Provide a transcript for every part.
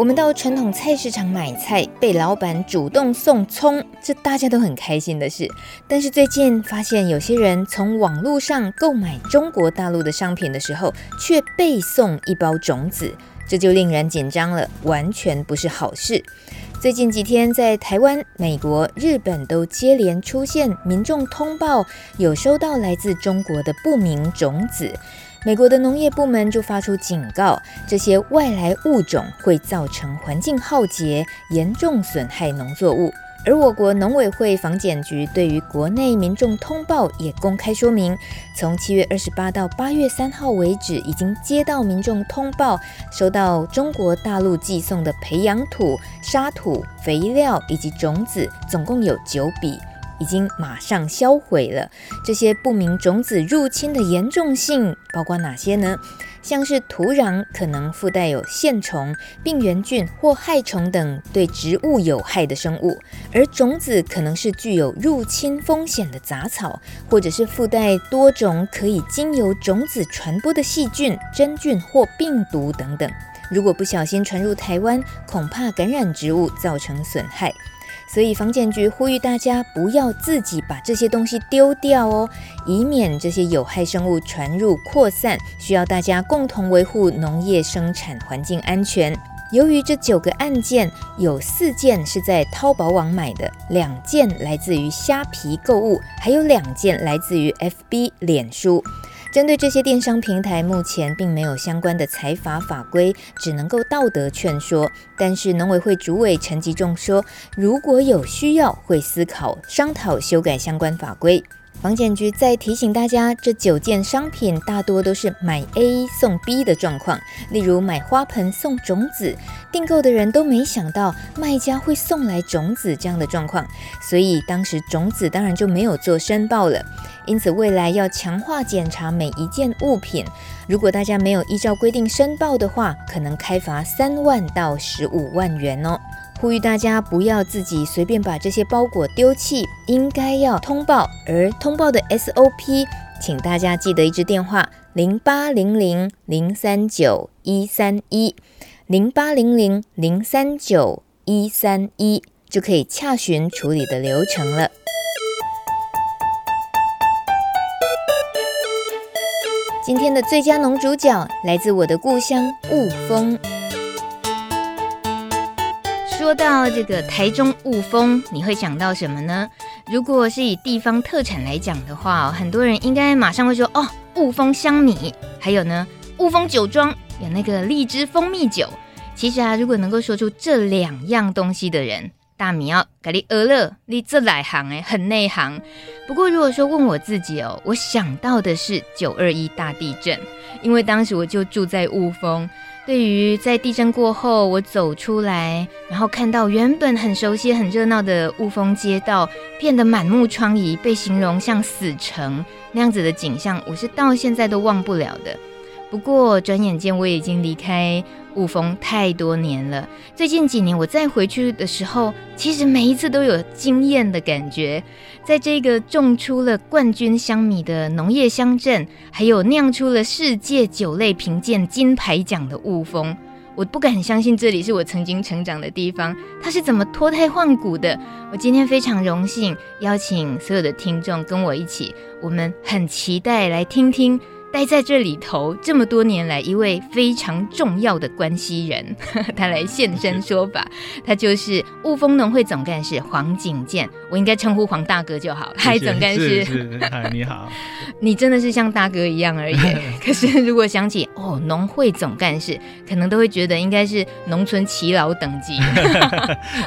我们到传统菜市场买菜，被老板主动送葱，这大家都很开心的事。但是最近发现，有些人从网络上购买中国大陆的商品的时候，却被送一包种子，这就令人紧张了，完全不是好事。最近几天，在台湾、美国、日本都接连出现民众通报，有收到来自中国的不明种子。美国的农业部门就发出警告，这些外来物种会造成环境浩劫，严重损害农作物。而我国农委会防检局对于国内民众通报也公开说明，从七月二十八到八月三号为止，已经接到民众通报，收到中国大陆寄送的培养土、沙土、肥料以及种子，总共有九笔。已经马上销毁了。这些不明种子入侵的严重性包括哪些呢？像是土壤可能附带有线虫、病原菌或害虫等对植物有害的生物，而种子可能是具有入侵风险的杂草，或者是附带多种可以经由种子传播的细菌、真菌或病毒等等。如果不小心传入台湾，恐怕感染植物，造成损害。所以，房检局呼吁大家不要自己把这些东西丢掉哦，以免这些有害生物传入扩散。需要大家共同维护农业生产环境安全。由于这九个案件有四件是在淘宝网买的，两件来自于虾皮购物，还有两件来自于 FB 脸书。针对这些电商平台，目前并没有相关的财法法规，只能够道德劝说。但是农委会主委陈吉仲说，如果有需要，会思考商讨修改相关法规。房检局再提醒大家，这九件商品大多都是买 A 送 B 的状况，例如买花盆送种子，订购的人都没想到卖家会送来种子这样的状况，所以当时种子当然就没有做申报了。因此，未来要强化检查每一件物品。如果大家没有依照规定申报的话，可能开罚三万到十五万元哦。呼吁大家不要自己随便把这些包裹丢弃，应该要通报。而通报的 SOP，请大家记得一支电话：零八零零零三九一三一，零八零零零三九一三一，就可以洽询处理的流程了。今天的最佳农主角来自我的故乡雾峰。说到这个台中雾峰，你会想到什么呢？如果是以地方特产来讲的话，很多人应该马上会说哦，雾峰香米，还有呢，雾峰酒庄有那个荔枝蜂蜜酒。其实啊，如果能够说出这两样东西的人，大米要给你饿了，你这来行哎，很内行。不过如果说问我自己哦，我想到的是九二一大地震，因为当时我就住在雾峰。对于在地震过后，我走出来，然后看到原本很熟悉、很热闹的雾峰街道变得满目疮痍，被形容像死城那样子的景象，我是到现在都忘不了的。不过转眼间我已经离开雾峰太多年了。最近几年我再回去的时候，其实每一次都有惊艳的感觉。在这个种出了冠军香米的农业乡镇，还有酿出了世界酒类评鉴金牌奖的雾峰，我不敢相信这里是我曾经成长的地方。它是怎么脱胎换骨的？我今天非常荣幸邀请所有的听众跟我一起，我们很期待来听听。待在这里头这么多年来，一位非常重要的关系人，呵 呵他来现身说法。他就是雾峰农会总干事黄景健，我应该称呼黄大哥就好。嗨，总干事，嗨，你好。你真的是像大哥一样而已。可是如果想起哦，农会总干事，可能都会觉得应该是农村耆老等级，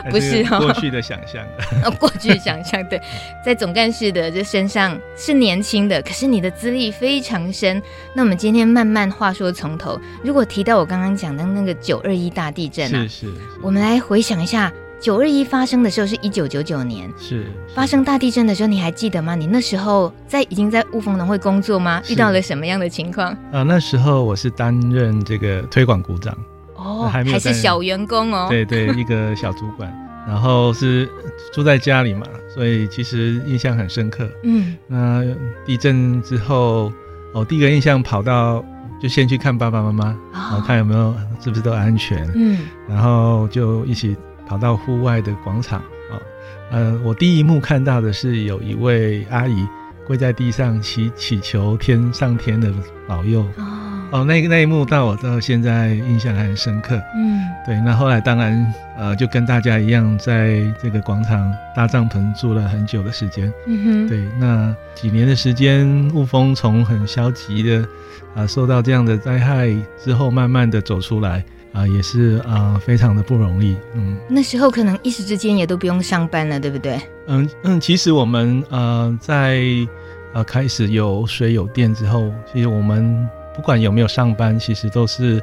不是哦。过去的想象哦，过去的想象对，在总干事的这身上是年轻的，可是你的资历非常深。那我们今天慢慢话说从头。如果提到我刚刚讲的那个九二一大地震啊，是是，是，我们来回想一下九二一发生的时候是一九九九年，是，是发生大地震的时候，你还记得吗？你那时候在已经在雾峰农会工作吗？遇到了什么样的情况？啊、呃，那时候我是担任这个推广股长，哦，还，还是小员工哦，对对，一个小主管，然后是住在家里嘛，所以其实印象很深刻。嗯，那地震之后，我第一个印象跑到就先去看爸爸妈妈，看有没有是不是都安全。嗯，然后就一起。跑到户外的广场啊，呃，我第一幕看到的是有一位阿姨跪在地上祈祈求天上天的保佑哦，哦，那那一幕到我到现在印象还很深刻。嗯，对，那后来当然呃就跟大家一样在这个广场搭帐篷住了很久的时间。嗯哼，对，那几年的时间，雾峰从很消极的啊、呃、受到这样的灾害之后，慢慢的走出来。啊、呃，也是啊、呃，非常的不容易。嗯，那时候可能一时之间也都不用上班了，对不对？嗯嗯，其实我们呃在呃开始有水有电之后，其实我们不管有没有上班，其实都是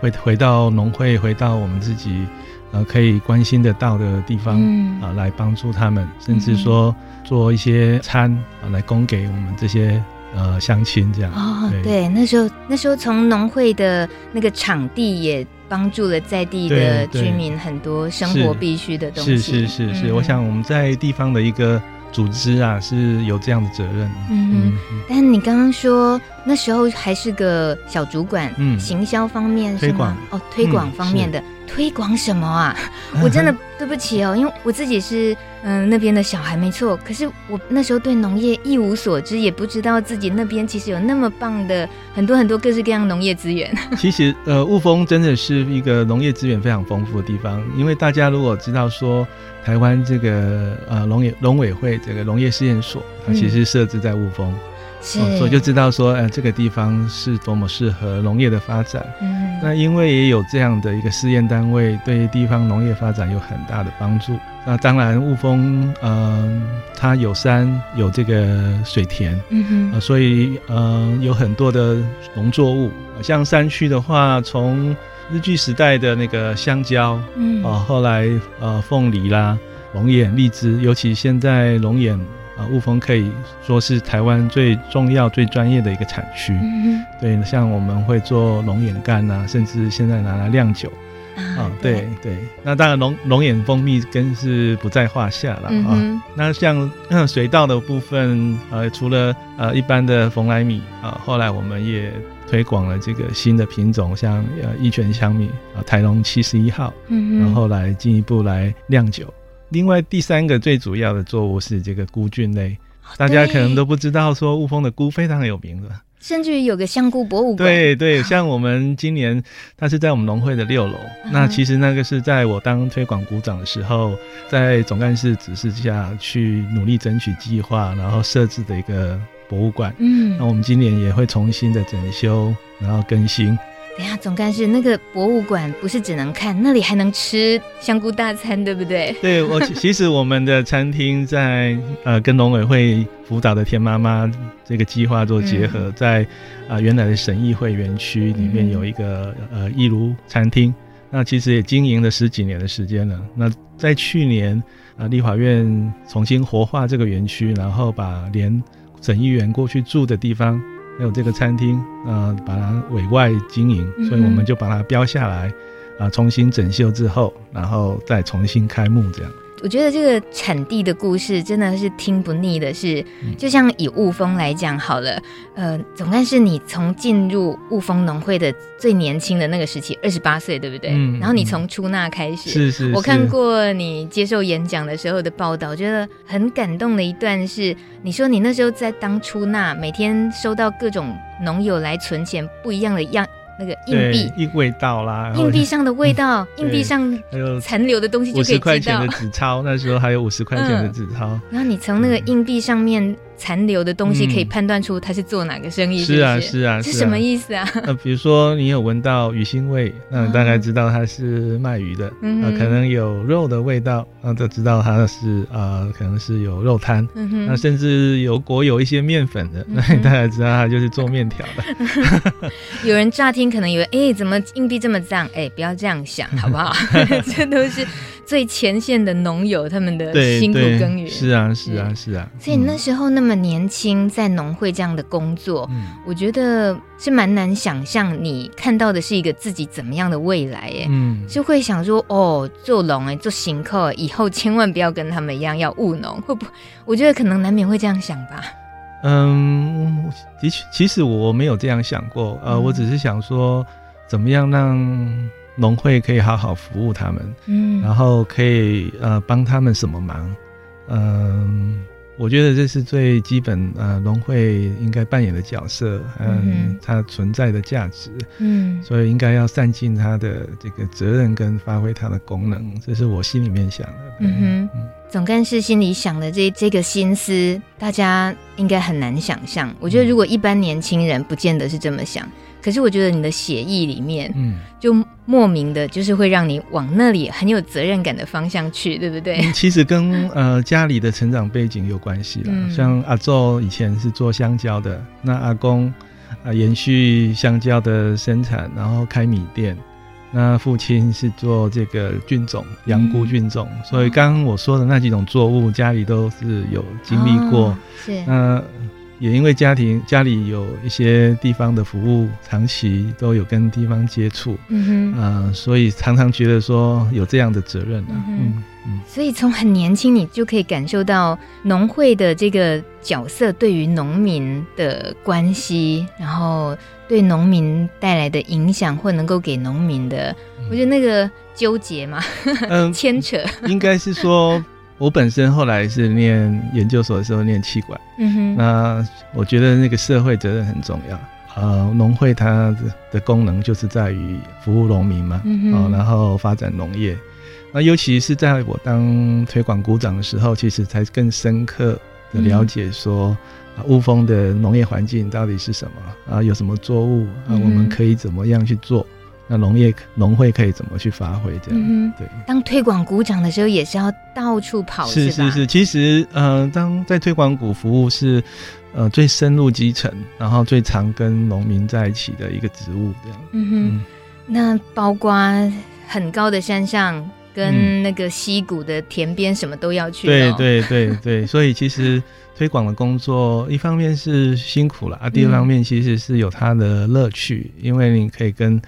会回到农会，回到我们自己呃可以关心得到的地方啊、嗯。呃，来帮助他们，甚至说做一些餐啊、呃，来供给我们这些。呃，乡亲这样哦，对，那时候那时候从农会的那个场地也帮助了在地的居民很多生活必需的东西，是是是是，嗯、我想我们在地方的一个组织啊是有这样的责任。嗯，嗯，但你刚刚说那时候还是个小主管，嗯，行销方面？推广哦，推广方面的。嗯推广什么啊？我真的对不起哦，因为我自己是嗯、呃、那边的小孩，没错。可是我那时候对农业一无所知，也不知道自己那边其实有那么棒的很多很多各式各样农业资源。其实呃，雾峰真的是一个农业资源非常丰富的地方，因为大家如果知道说台湾这个呃农业农委会这个农业试验所，它其实设置在雾峰。嗯是哦、所以就知道说，呃，这个地方是多么适合农业的发展。嗯，那因为也有这样的一个试验单位，对地方农业发展有很大的帮助。那当然，雾峰，嗯、呃，它有山，有这个水田，嗯哼，呃、所以，呃，有很多的农作物。像山区的话，从日据时代的那个香蕉，嗯，啊、呃，后来，呃，凤梨啦，龙眼、荔枝，尤其现在龙眼。啊，雾峰可以说是台湾最重要、最专业的一个产区。嗯、对，像我们会做龙眼干啊，甚至现在拿来酿酒。啊，对对，对。那当然龙龙眼蜂蜜更是不在话下了啊、嗯。那像 水稻的部分，呃，除了呃一般的蓬莱米啊，后来我们也推广了这个新的品种，像呃一泉香米啊，台龙七十一号。嗯，然后来进一步来酿酒。另外第三个最主要的作物是这个菇菌类，大家可能都不知道，说雾峰的菇非常有名的，甚至于有个香菇博物馆。对对，像我们今年它是在我们农会的六楼，那其实那个是在我当推广股长的时候，在总干事指示下去努力争取计划，然后设置的一个博物馆。嗯，那我们今年也会重新的整修，然后更新。等下，总干事，那个博物馆不是只能看，那里还能吃香菇大餐，对不对？对，我 其实我们的餐厅在呃跟农委会辅导的田妈妈这个计划做结合，嗯、在啊、呃、原来的省议会园区里面有一个、嗯、呃义如餐厅，那其实也经营了十几年的时间了。那在去年啊、呃、立法院重新活化这个园区，然后把连省议员过去住的地方。还有这个餐厅，呃，把它委外经营，所以我们就把它标下来，啊、呃，重新整修之后，然后再重新开幕这样。我觉得这个产地的故事真的是听不腻的是，是就像以雾峰来讲好了，呃，总干事你从进入雾峰农会的最年轻的那个时期，二十八岁，对不对？嗯。然后你从出纳开始，是是，是。我看过你接受演讲的时候的报道，觉得很感动的一段是，你说你那时候在当出纳，每天收到各种农友来存钱，不一样的样。那个硬币，硬味道啦，硬币上的味道，硬币上还有残留的东西就可以知道。五十块钱的纸钞，那时候还有五十块钱的纸钞。嗯，然后你从那个硬币上面。残留的东西可以判断出他是做哪个生意是是，是啊是啊，是什么意思啊？那比如说你有闻到鱼腥味，那你大概知道他是卖鱼的。嗯、呃，可能有肉的味道，那就知道他是呃，可能是有肉摊。嗯，那甚至有裹有一些面粉的，那你大概知道他就是做面条的。有人乍听可能以为，哎、欸，怎么硬币这么脏？哎、欸，不要这样想，好不好？这都是。最前线的农友他们的辛苦耕耘。是啊，是啊，是啊。所以那时候那么年轻，在农会这样的工作，嗯，我觉得是蛮难想象你看到的是一个自己怎么样的未来，哎，嗯，就会想说，哦，做农哎，做行客，以后千万不要跟他们一样要务农，会不？我觉得可能难免会这样想吧。嗯，的确，其实我没有这样想过，呃，嗯，我只是想说，怎么样让农会可以好好服务他们，嗯，然后可以呃帮他们什么忙，嗯。我觉得这是最基本，呃，农会应该扮演的角色，嗯，它存在的价值，嗯，所以应该要善尽它的这个责任跟发挥它的功能，这是我心里面想的。嗯哼，总干事心里想的这这个心思，大家应该很难想象。我觉得如果一般年轻人不见得是这么想。可是我觉得你的写意里面，嗯，就莫名的，就是会让你往那里很有责任感的方向去，对不对？嗯、其实跟呃家里的成长背景有关系啦。嗯、像阿昼以前是做香蕉的，那阿公啊、呃、延续香蕉的生产，然后开米店。那父亲是做这个菌种，羊菇菌种。嗯、所以刚刚我说的那几种作物，家里都是有经历过。哦、是那。也因为家庭家里有一些地方的服务，长期都有跟地方接触，嗯哼，啊、呃，所以常常觉得说有这样的责任啊，嗯嗯，嗯，所以从很年轻你就可以感受到农会的这个角色对于农民的关系，然后对农民带来的影响或能够给农民的，嗯、我觉得那个纠结嘛，嗯，牵扯，应该是说。我本身后来是念研究所的时候念企管，嗯哼，那我觉得那个社会责任很重要。呃，农会它的的功能就是在于服务农民嘛，嗯哼，然后发展农业。那尤其是在我当推广股长的时候，其实才更深刻的了解说，啊，雾峰的农业环境到底是什么啊？有什么作物啊？我们可以怎么样去做？那农业农会可以怎么去发挥？这样、嗯、对。当推广股长的时候，也是要到处跑，是是是。其实，呃，当在推广股服务是，呃，最深入基层，然后最常跟农民在一起的一个职务，这样。嗯哼。嗯，那包括很高的山上，跟那个溪谷的田边，什么都要去、哦。对对对对，所以其实。推广的工作，一方面是辛苦了啊，第二方面其实是有它的乐趣，嗯、因为你可以跟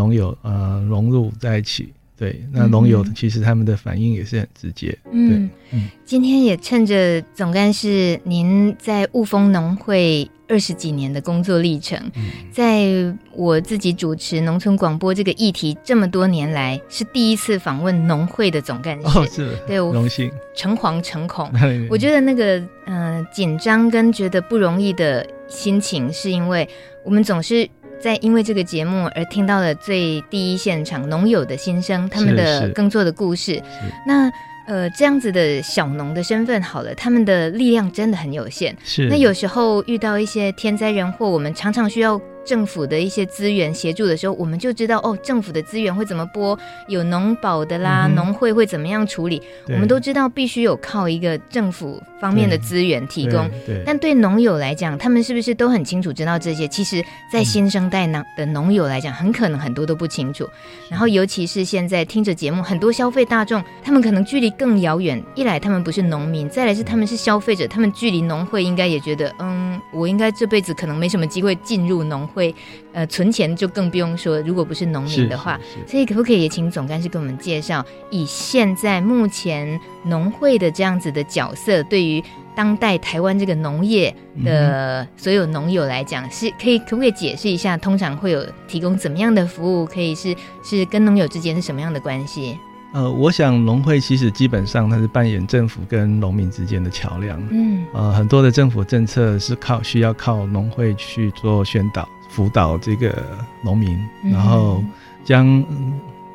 农友呃融入在一起。对，那农友其实他们的反应也是很直接。嗯嗯，今天也趁着总干事您在雾峰农会二十几年的工作历程，嗯、在我自己主持农村广播这个议题这么多年来，是第一次访问农会的总干事。哦，是，对，我荣幸，诚惶诚恐。我觉得那个嗯、呃、紧张跟觉得不容易的心情，是因为我们总是。在因为这个节目而听到了最第一现场农友的心声，他们的耕作的故事。那呃，这样子的小农的身份好了，他们的力量真的很有限。是。那有时候遇到一些天灾人祸，我们常常需要。政府的一些资源协助的时候，我们就知道哦，政府的资源会怎么拨，有农保的啦，农、嗯、会会怎么样处理，我们都知道必须有靠一个政府方面的资源提供。对对，但对农友来讲，他们是不是都很清楚知道这些？其实，在新生代呢的农友来讲，很可能很多都不清楚。然后，尤其是现在听着节目，很多消费大众，他们可能距离更遥远。一来，他们不是农民；再来是他们是消费者，他们距离农会应该也觉得，嗯，我应该这辈子可能没什么机会进入农会。会呃存钱就更不用说，如果不是农民的话，所以可不可以也请总干事给我们介绍，以现在目前农会的这样子的角色，对于当代台湾这个农业的所有农友来讲，是可以可不可以解释一下，通常会有提供怎么样的服务？可以是是跟农友之间是什么样的关系？呃，我想农会其实基本上它是扮演政府跟农民之间的桥梁，嗯，呃，很多的政府政策是靠需要靠农会去做宣导。辅导这个农民，然后将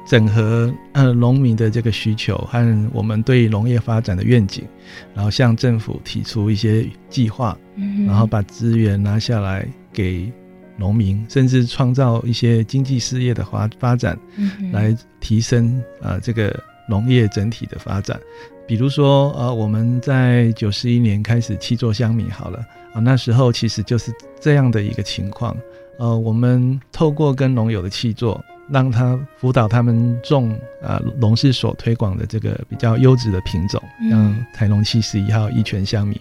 整合呃农民的这个需求和我们对农业发展的愿景，然后向政府提出一些计划，然后把资源拿下来给农民，甚至创造一些经济事业的发发展，来提升呃这个农业整体的发展。比如说呃我们在九十一年开始七座香米好了啊，那时候其实就是这样的一个情况。呃，我们透过跟农友的契作，让他辅导他们种啊农事所推广的这个比较优质的品种，像台农七十一号一泉香米。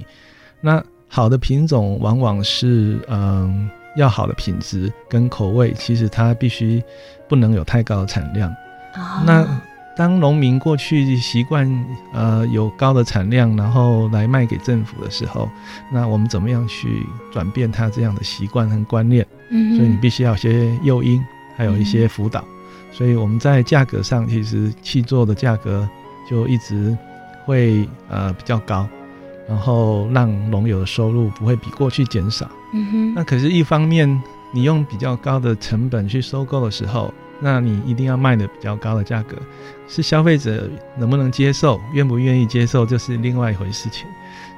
那好的品种往往是嗯要好的品质跟口味，其实它必须不能有太高的产量。哦、那当农民过去习惯呃有高的产量，然后来卖给政府的时候，那我们怎么样去转变他这样的习惯和观念？嗯，所以你必须要有些诱因，还有一些辅导。所以我们在价格上，其实契作的价格就一直会呃比较高，然后让农友的收入不会比过去减少。嗯哼。那可是，一方面你用比较高的成本去收购的时候，那你一定要卖的比较高的价格，是消费者能不能接受，愿不愿意接受，就是另外一回事情。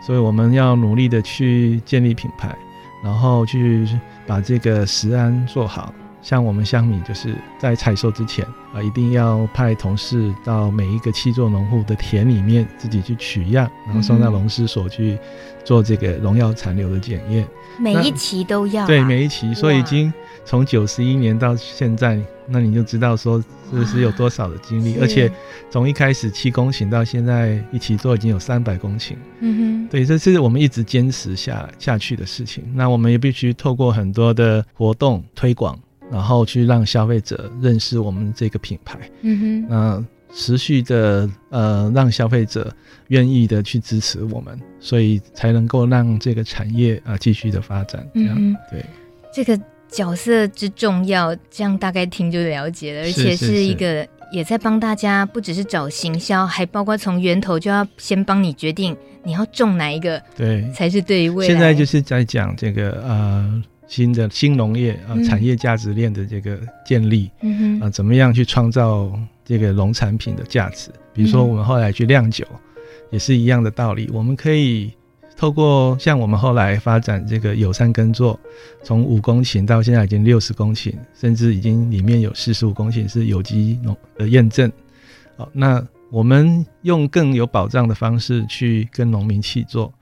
所以我们要努力的去建立品牌，然后去把这个食安做好。像我们香米，就是在采收之前啊，一定要派同事到每一个七座农户的田里面自己去取样，然后送到农师所去做这个农药残留的检验。每一期都要、啊？对，每一期，所以已经从九十一年到现在，那你就知道说是不是有多少的经历，而且从一开始七公顷到现在一起做已经有三百公顷。嗯哼，对，这是我们一直坚持下下去的事情。那我们也必须透过很多的活动推广。然后去让消费者认识我们这个品牌，嗯哼，那持续的呃让消费者愿意的去支持我们，所以才能够让这个产业啊继续的发展。这样、嗯、对，这个角色之重要，这样大概听就了解了，而且是一个也在帮大家，不只是找行销，还包括从源头就要先帮你决定你要种哪一个，对，才是对于未来。现在就是在讲这个呃。新的新农业啊，产业价值链的这个建立，嗯啊，怎么样去创造这个农产品的价值？比如说，我们后来去酿酒，也是一样的道理。我们可以透过像我们后来发展这个友善耕作，从五公顷到现在已经六十公顷，甚至已经里面有四十五公顷是有机农的验证。好，那我们用更有保障的方式去跟农民契作，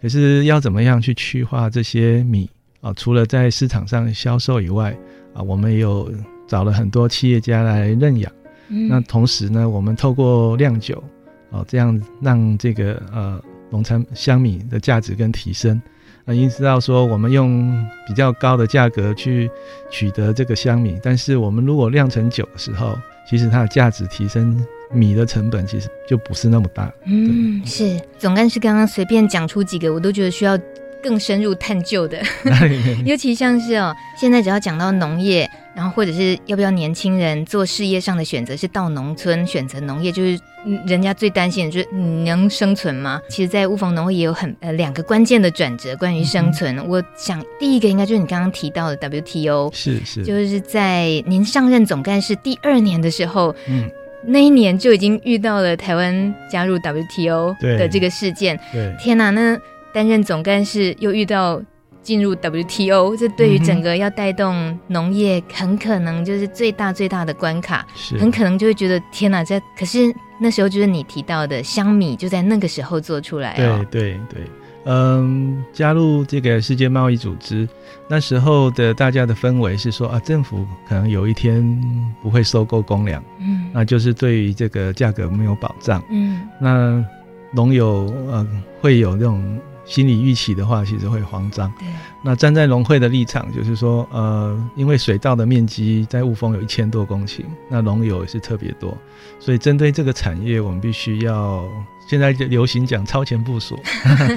可是要怎么样去去化这些米？啊，除了在市场上销售以外，啊，我们也有找了很多企业家来认养。嗯。那同时呢，我们透过酿酒，啊，这样让这个呃农产香米的价值跟提升。那，因知道说我们用比较高的价格去取得这个香米，但是我们如果酿成酒的时候，其实它的价值提升，米的成本其实就不是那么大。嗯，是总干事刚刚随便讲出几个，我都觉得需要。更深入探究的，尤其像是哦，现在只要讲到农业，然后或者是要不要年轻人做事业上的选择，是到农村选择农业，就是人家最担心的就是你能生存吗？其实，在雾峰农会也有很呃两个关键的转折，关于生存。嗯、我想第一个应该就是你刚刚提到的 WTO，是是，就是在您上任总干事第二年的时候，嗯，那一年就已经遇到了台湾加入 WTO 的这个事件。对，对天哪，那。担任总干事又遇到进入 WTO，这对于整个要带动农业，很可能就是最大最大的关卡。是，很可能就会觉得天哪，这可是那时候就是你提到的香米，就在那个时候做出来。对对对，嗯，加入这个世界贸易组织，那时候的大家的氛围是说啊，政府可能有一天不会收购公粮，嗯，那就是对于这个价格没有保障，嗯，那农友呃会有那种。心理预期的话，其实会慌张。对，那站在农会的立场，就是说，呃，因为水稻的面积在雾峰有一千多公顷，那农友也是特别多，所以针对这个产业，我们必须要现在就流行讲超前部署。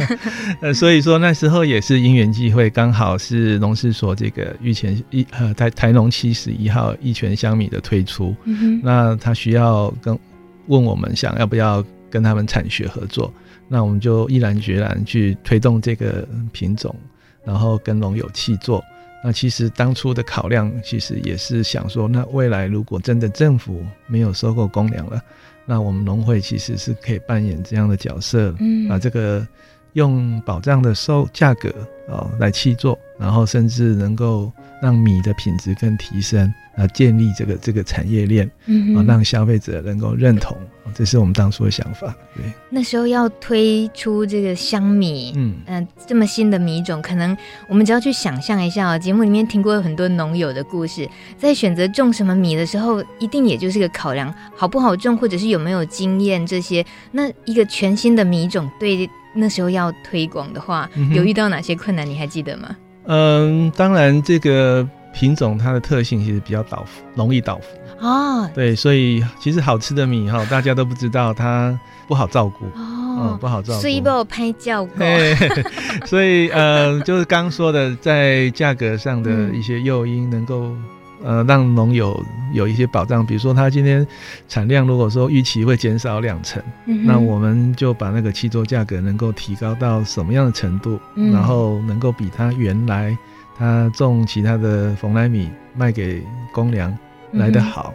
呃，所以说那时候也是因缘际会，刚好是农事所这个玉泉一呃台台农七十一号一泉香米的推出，嗯，那他需要跟问我们想要不要跟他们产学合作。那我们就毅然决然去推动这个品种，然后跟龙友契作。那其实当初的考量，其实也是想说，那未来如果真的政府没有收购公粮了，那我们农会其实是可以扮演这样的角色，嗯，把这个用保障的收价格哦来契作，然后甚至能够让米的品质更提升。啊，建立这个这个产业链，嗯，啊，让消费者能够认同，这是我们当初的想法。对，那时候要推出这个香米，嗯嗯、呃，这么新的米种，可能我们只要去想象一下哦，节目里面听过很多农友的故事，在选择种什么米的时候，一定也就是个考量，好不好种，或者是有没有经验这些。那一个全新的米种，对那时候要推广的话，嗯，有遇到哪些困难？你还记得吗？嗯，当然这个。品种它的特性其实比较倒伏，容易倒伏啊。对，所以其实好吃的米哈，大家都不知道它不好照顾哦、嗯，不好照顾。所以被我拍照过。所以呃，就是刚说的，在价格上的一些诱因，能够呃让农友有一些保障。比如说，他今天产量如果说预期会减少两成，嗯，那我们就把那个契作价格能够提高到什么样的程度，嗯、然后能够比他原来。他种其他的冯莱米卖给公粮来得好，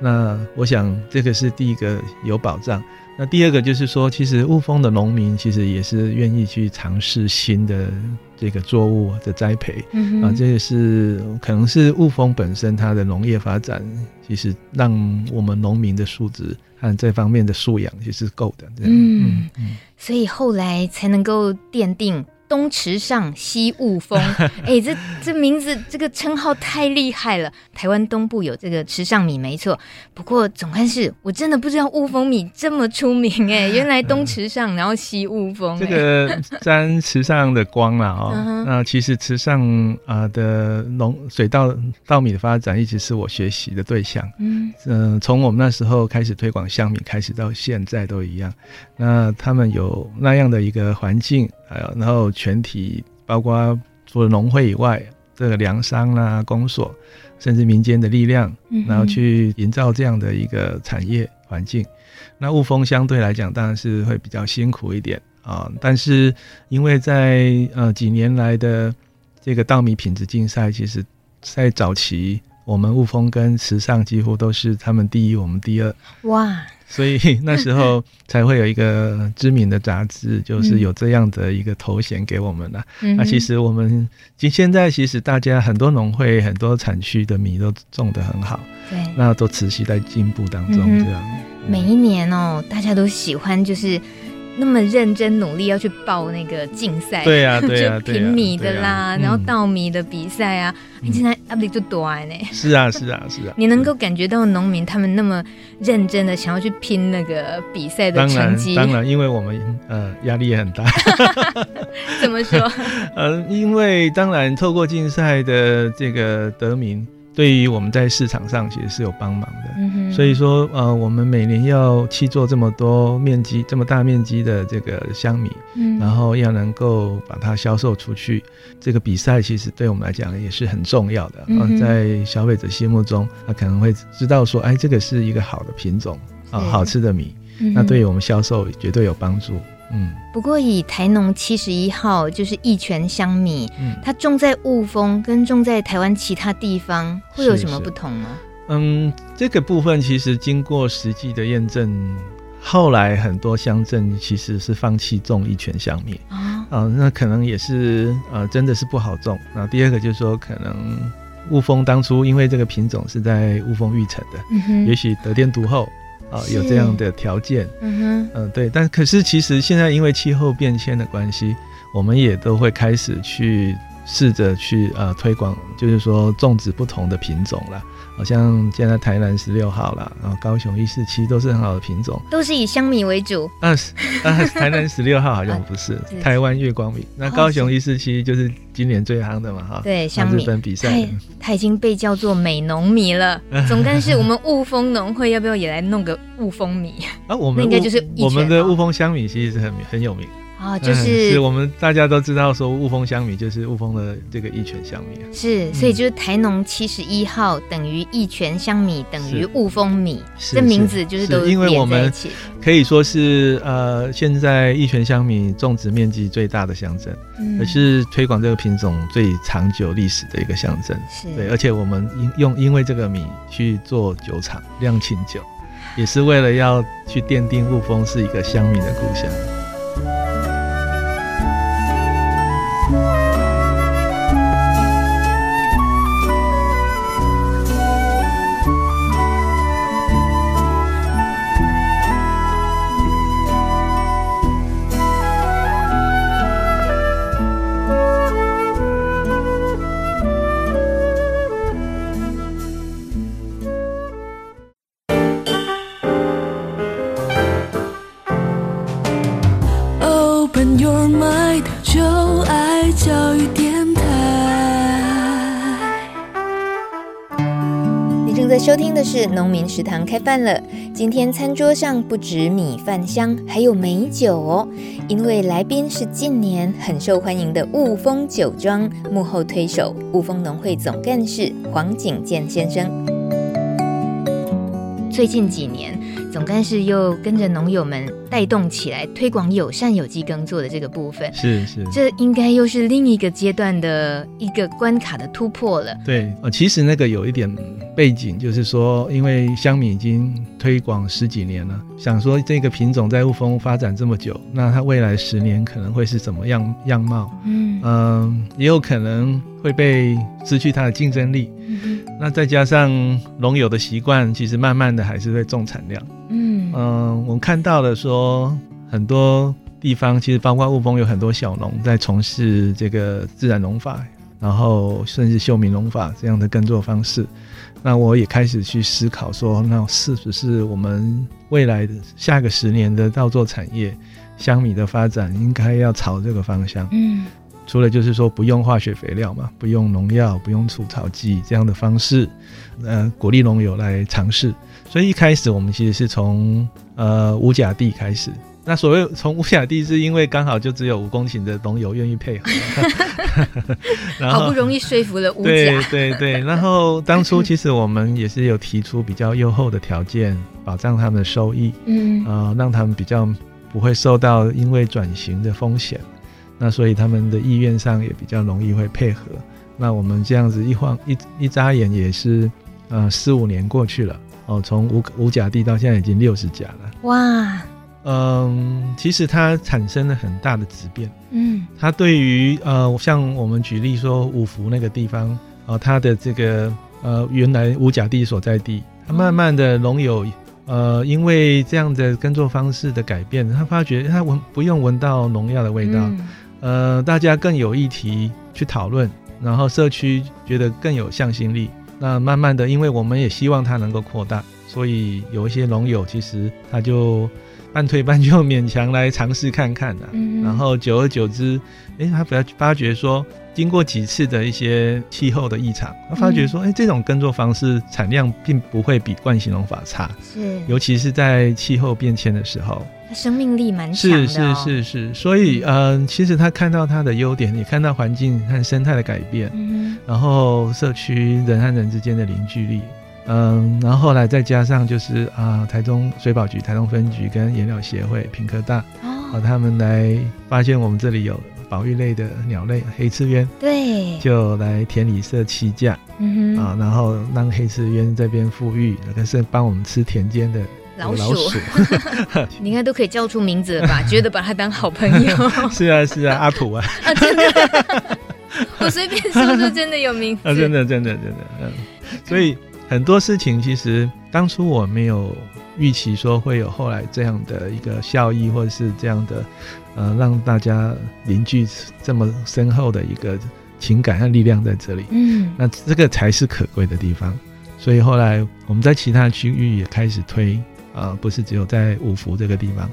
嗯，那我想这个是第一个有保障。那第二个就是说，其实雾峰的农民其实也是愿意去尝试新的这个作物的栽培，嗯，啊，这也是可能是雾峰本身它的农业发展，其实让我们农民的素质和这方面的素养其实是够的。嗯嗯，嗯，所以后来才能够奠定。东池上，西雾峰，哎、欸，这这名字，这个称号太厉害了。台湾东部有这个池上米，没错。不过总干事，我真的不知道雾峰米这么出名哎、欸。原来东池上，然后西雾峰、欸。这个 沾池上的光了哦。那其实池上啊的农水稻稻米的发展，一直是我学习的对象。嗯嗯，从我们那时候开始推广香米开始，到现在都一样。那他们有那样的一个环境。然后全体包括除了农会以外，这个粮商啦、公所，甚至民间的力量，然后去营造这样的一个产业环境。那雾峰相对来讲，当然是会比较辛苦一点啊。但是因为在呃几年来的这个稻米品质竞赛，其实在早期，我们雾峰跟池上几乎都是他们第一，我们第二。哇！所以那时候才会有一个知名的杂志，就是有这样的一个头衔给我们了。嗯、那其实我们今现在其实大家很多农会、很多产区的米都种得很好，对，那都持续在进步当中。这样、嗯、每一年哦，大家都喜欢就是。那么认真努力要去报那个竞赛，对呀、啊，对呀、啊，就评米的啦，啊啊、然后稻米的比赛啊，你现在压力就多呢。是啊，是啊，是啊。你能够感觉到农民他们那么认真的想要去拼那个比赛的成绩，当然，因为我们呃压力也很大。怎么说？呃，因为当然透过竞赛的这个得名。对于我们在市场上其实是有帮忙的，嗯，所以说呃，我们每年要去做这么多面积、这么大面积的这个香米，嗯，然后要能够把它销售出去，这个比赛其实对我们来讲也是很重要的。嗯，在消费者心目中，他可能会知道说，哎，这个是一个好的品种啊，好吃的米，嗯，那对于我们销售绝对有帮助。嗯，不过以台农七十一号就是一拳香米，嗯，它种在雾峰跟种在台湾其他地方会有什么不同吗？嗯，这个部分其实经过实际的验证，后来很多乡镇其实是放弃种一拳香米啊，啊，那可能也是呃真的是不好种。那第二个就是说，可能雾峰当初因为这个品种是在雾峰育成的，嗯，也许得天独厚。啊、哦，有这样的条件，嗯哼，嗯，对，但可是其实现在因为气候变迁的关系，我们也都会开始去试着去呃推广，就是说种植不同的品种了。好像现在台南十六号啦，然后高雄一四七都是很好的品种，都是以香米为主。啊，啊台南十六号好像不是，是台湾月光米。那高雄一四七就是今年最夯的嘛，哈。对，香米。日本比赛，它已经被叫做美农米了。总干事，我们雾峰农会要不要也来弄个雾峰米？啊，我们应该就是我们的雾峰香米，其实是很很有名。啊、哦，就是、嗯、是我们大家都知道说雾峰香米就是雾峰的这个益泉香米，是，所以就是台农七十一号等于益泉香米等于雾峰米，这名字就是都是因为我们可以说是呃现在益泉香米种植面积最大的乡镇，嗯，而是推广这个品种最长久历史的一个乡镇，是。对，而且我们因用因为这个米去做酒厂酿清酒，也是为了要去奠定雾峰是一个香米的故乡。收听的是农民食堂开饭了。今天餐桌上不止米饭香，还有美酒哦。因为来宾是近年很受欢迎的雾峰酒庄幕后推手，雾峰农会总干事黄景健先生。最近几年，总干事又跟着农友们带动起来推广友善有机耕作的这个部分，是是，这应该又是另一个阶段的一个关卡的突破了。对，呃，其实那个有一点背景，就是说，因为香米已经推广十几年了，想说这个品种在雾峰发展这么久，那它未来十年可能会是怎么样样貌？嗯嗯、呃，也有可能会被失去它的竞争力。嗯那再加上农友的习惯，其实慢慢的还是会重产量。嗯我看到了说很多地方，其实包括雾峰有很多小农在从事这个自然农法，然后甚至休眠农法这样的耕作方式。那我也开始去思考说，那是不是我们未来的下个十年的稻作产业，香米的发展应该要朝这个方向？嗯。除了就是说不用化学肥料嘛，不用农药，不用除草剂这样的方式，呃，鼓励农友来尝试。所以一开始我们其实是从呃五甲地开始。那所谓从五甲地，是因为刚好就只有五公顷的农友愿意配合，然后好不容易说服了五甲。对对对。然后当初其实我们也是有提出比较优厚的条件，保障他们的收益，嗯，呃，让他们比较不会受到因为转型的风险。那所以他们的意愿上也比较容易会配合。那我们这样子一晃一一眨眼也是，呃，四五年过去了哦，从五五甲地到现在已经六十甲了。哇，嗯，其实它产生了很大的质变。嗯，它对于呃，像我们举例说五福那个地方哦、呃，它的这个呃原来五甲地所在地，它慢慢的农友呃，因为这样的耕作方式的改变，他发觉他闻不用闻到农药的味道。嗯呃，大家更有议题去讨论，然后社区觉得更有向心力。那慢慢的，因为我们也希望它能够扩大，所以有一些农友其实他就半推半就勉强来尝试看看的、啊。嗯、然后久而久之，哎，他发发觉说，经过几次的一些气候的异常，他发觉说，哎，这种耕作方式产量并不会比惯行农法差。是，尤其是在气候变迁的时候。生命力蛮强的、哦，是是是是，所以嗯、呃，其实他看到他的优点，也看到环境和生态的改变，嗯、然后社区人和人之间的凝聚力，嗯，然后后来再加上就是啊、呃，台中水保局台中分局跟野鸟协会屏科大，哦，他们来发现我们这里有保育类的鸟类黑翅鸢，对，就来田里设栖架，嗯哼，啊，然后让黑翅鸢这边富裕，那个是帮我们吃田间的。老鼠，老鼠 你应该都可以叫出名字了吧？觉得把它当好朋友。是啊，是啊，阿土啊。啊，真的，我随便说说，真的有名字。啊，真的，真的，真的，嗯。所以很多事情其实当初我没有预期说会有后来这样的一个效益，或者是这样的呃，让大家凝聚这么深厚的一个情感和力量在这里。嗯，那这个才是可贵的地方。所以后来我们在其他区域也开始推。呃，不是只有在五福这个地方，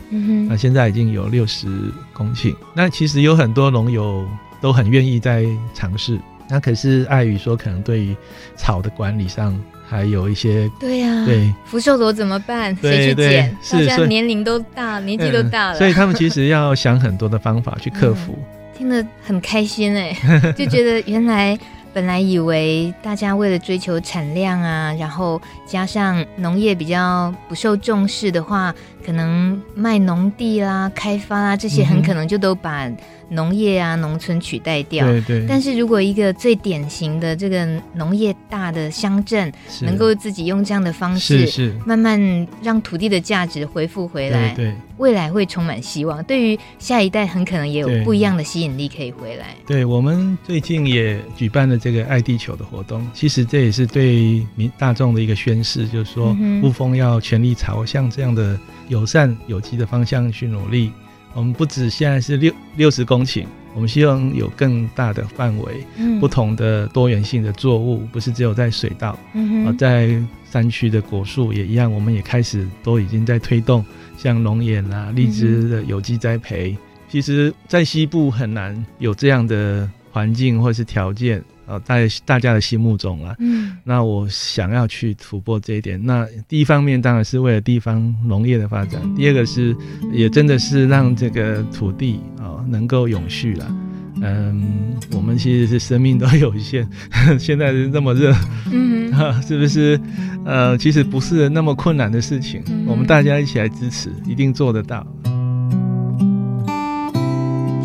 那现在已经有六十公顷。那其实有很多农友都很愿意在尝试，那可是碍于说可能对于草的管理上还有一些，对呀、啊，对，福寿螺怎么办？谁去捡？是，大家年龄都大，年纪都大了、嗯，所以他们其实要想很多的方法去克服。嗯、听得很开心哎，就觉得原来。本来以为大家为了追求产量啊，然后加上农业比较不受重视的话，可能卖农地啦、开发啦这些，很可能就都把农业啊、农村取代掉。对对。但是如果一个最典型的这个农业大的乡镇，能够自己用这样的方式，是慢慢让土地的价值恢复回来，对，未来会充满希望。对于下一代，很可能也有不一样的吸引力可以回来。对，我们最近也举办了这个爱地球的活动，其实这也是对民大众的一个宣示，就是说雾峰要全力朝向这样的友善有机的方向去努力。我们不止现在是六六十公顷，我们希望有更大的范围，嗯、不同的多元性的作物，不是只有在水稻，嗯、哼在山区的果树也一样，我们也开始都已经在推动，像龙眼啊、荔枝的有机栽培。嗯、其实，在西部很难有这样的环境或是条件。呃，在大家的心目中啊，嗯，那我想要去突破这一点。那第一方面当然是为了地方农业的发展，第二个是也真的是让这个土地啊能够永续了。嗯，我们其实是生命都有限，现在是那么热，嗯，是不是？呃，其实不是那么困难的事情，我们大家一起来支持，一定做得到。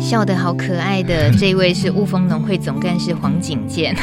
笑得好可爱的 这一位是雾峰农会总干事黄景健。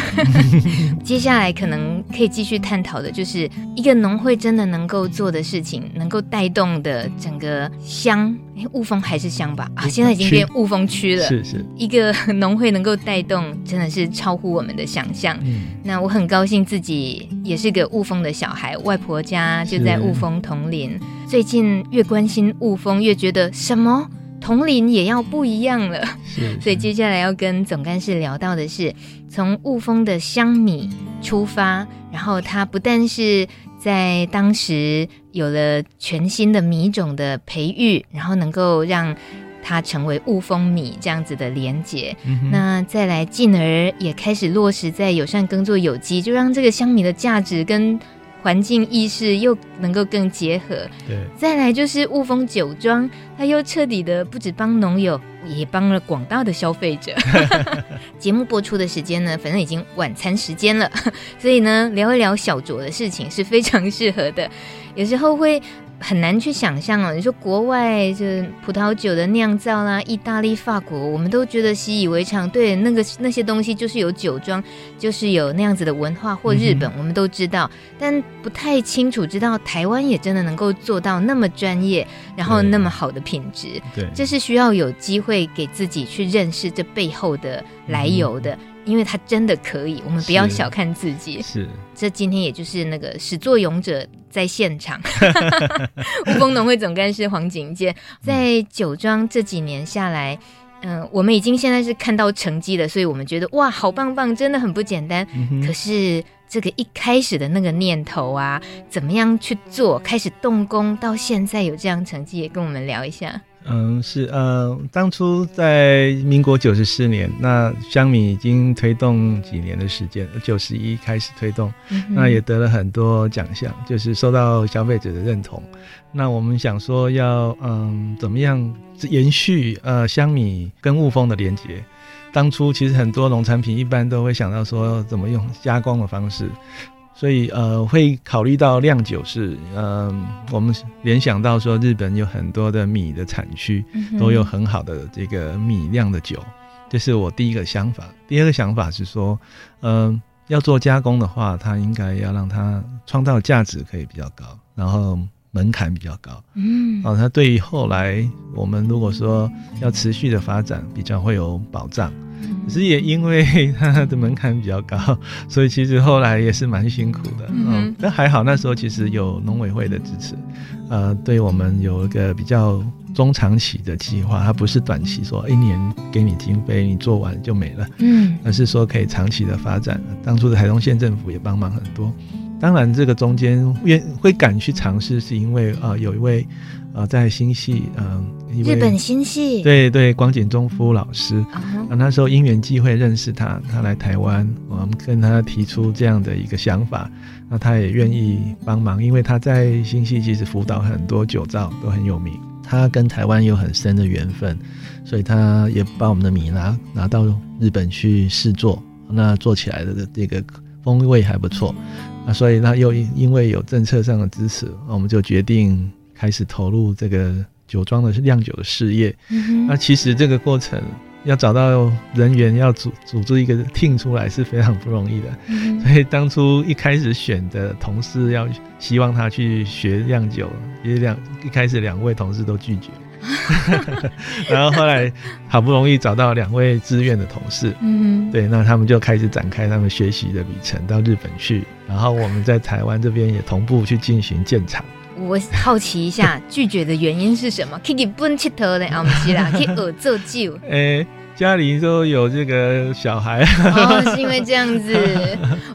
接下来可能可以继续探讨的，就是一个农会真的能够做的事情，能够带动的整个乡，哎，雾峰还是乡吧？啊，现在已经变雾峰区了。是是，一个农会能够带动，真的是超乎我们的想象。嗯，那我很高兴自己也是个雾峰的小孩，外婆家就在雾峰同林。最近越关心雾峰，越觉得什么？桐林也要不一样了，是，所以接下来要跟总干事聊到的是，从雾峰的香米出发，然后它不但是在当时有了全新的米种的培育，然后能够让它成为雾峰米这样子的连结，嗯、那再来进而也开始落实在友善耕作有机，就让这个香米的价值跟环境意识又能够更结合，对，再来就是雾峰酒庄，它又彻底的不止帮农友，也帮了广大的消费者。节目播出的时间呢，反正已经晚餐时间了，所以呢，聊一聊小酌的事情是非常适合的，有时候会。很难去想象哦，你说国外就葡萄酒的酿造啦，意大利、法国，我们都觉得习以为常。对，那个那些东西就是有酒庄，就是有那样子的文化。或日本，我们都知道，嗯、但不太清楚知道台湾也真的能够做到那么专业，然后那么好的品质。对，这是需要有机会给自己去认识这背后的来由的。嗯因为他真的可以，我们不要小看自己。是，这今天也就是那个始作俑者在现场，雾峰农会总干事黄景健，在酒庄这几年下来，嗯、呃，我们已经现在是看到成绩了，所以我们觉得哇，好棒棒，真的很不简单。嗯、可是这个一开始的那个念头啊，怎么样去做，开始动工，到现在有这样成绩，也跟我们聊一下。嗯，是呃，当初在民国九十四年，那香米已经推动几年的时间，九十一开始推动，嗯，那也得了很多奖项，就是受到消费者的认同。那我们想说要嗯，怎么样延续呃香米跟雾峰的连接？当初其实很多农产品一般都会想到说怎么用加工的方式。所以呃，会考虑到酿酒是，嗯、呃，我们联想到说日本有很多的米的产区，都有很好的这个米酿的酒，这是我第一个想法。第二个想法是说，嗯、呃，要做加工的话，它应该要让它创造价值可以比较高，然后门槛比较高，嗯，啊，它对于后来我们如果说要持续的发展，比较会有保障。可是也因为它的门槛比较高，所以其实后来也是蛮辛苦的。嗯，但还好那时候其实有农委会的支持，呃，对我们有一个比较中长期的计划，它不是短期说一年给你经费，你做完就没了。嗯，而是说可以长期的发展。当初的台东县政府也帮忙很多。当然，这个中间愿会敢去尝试，是因为呃有一位呃在新系嗯。呃日本新系，对对，广井忠夫老师，uh. 啊，那时候因缘际会认识他，他来台湾，我们跟他提出这样的一个想法，那他也愿意帮忙，因为他在新系其实辅导很多酒造都很有名，他跟台湾有很深的缘分，所以他也把我们的米拿拿到日本去试做，那做起来的这个风味还不错，那所以他又因为有政策上的支持，我们就决定开始投入这个。酒庄的酿酒的事业，嗯，那其实这个过程要找到人员，要组组织一个 team 出来是非常不容易的，嗯。所以当初一开始选的同事，要希望他去学酿酒，也两一开始两位同事都拒绝，然后后来好不容易找到两位志愿的同事，嗯，对，那他们就开始展开他们学习的旅程，到日本去，然后我们在台湾这边也同步去进行建厂。我好奇一下，拒绝的原因是什么？可以不吃头的啊？不是啦，可以恶做酒。哎、欸，家里都有这个小孩，哦，是因为这样子。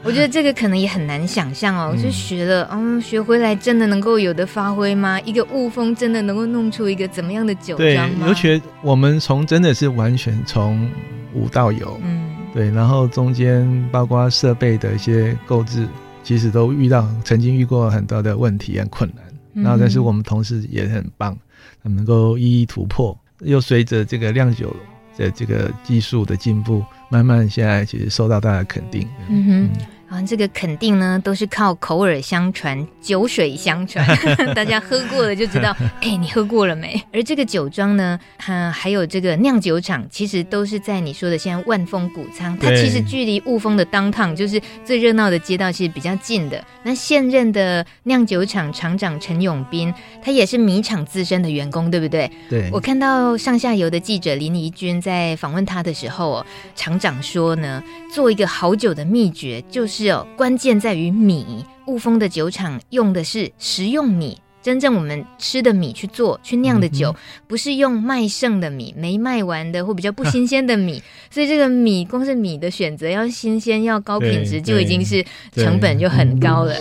我觉得这个可能也很难想象哦。就学了，嗯，学回来真的能够有的发挥吗？一个雾峰真的能够弄出一个怎么样的酒庄吗？对，而且我们从真的是完全从无到有，嗯，对，然后中间包括设备的一些购置。其实都遇到曾经遇过很多的问题和困难，嗯、然后但是我们同事也很棒，他们能够一一突破，又随着这个酿酒的这个技术的进步，慢慢现在其实受到大家肯定。嗯哼。嗯啊，这个肯定呢，都是靠口耳相传、酒水相传，大家喝过了就知道。哎，你喝过了没？而这个酒庄呢，它还有这个酿酒厂，其实都是在你说的现在万丰谷仓，它其实距离雾峰的 downtown 就是最热闹的街道，其实比较近的。那现任的酿酒厂厂长陈永斌，他也是米厂资深的员工，对不对？对。我看到上下游的记者林怡君在访问他的时候，哦，厂长说呢，做一个好酒的秘诀就是。是哦，关键在于米。雾峰的酒厂用的是食用米，真正我们吃的米去做去酿的酒，嗯、不是用卖剩的米、没卖完的或比较不新鲜的米。所以这个米，光是米的选择要新鲜、要高品质，就已经是成本就很高了。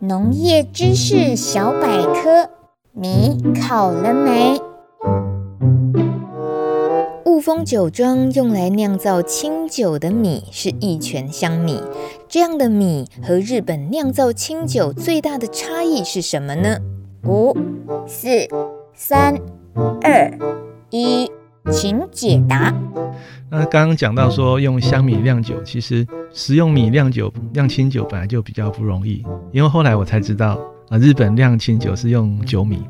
农业知识小百科：米烤了没？雾峰酒庄用来酿造清酒的米是一泉香米，这样的米和日本酿造清酒最大的差异是什么呢？五、四、三、二、一，请解答。那刚刚讲到说用香米酿酒，其实食用米酿酒酿清酒本来就比较不容易，因为后来我才知道啊，日本酿清酒是用酒米。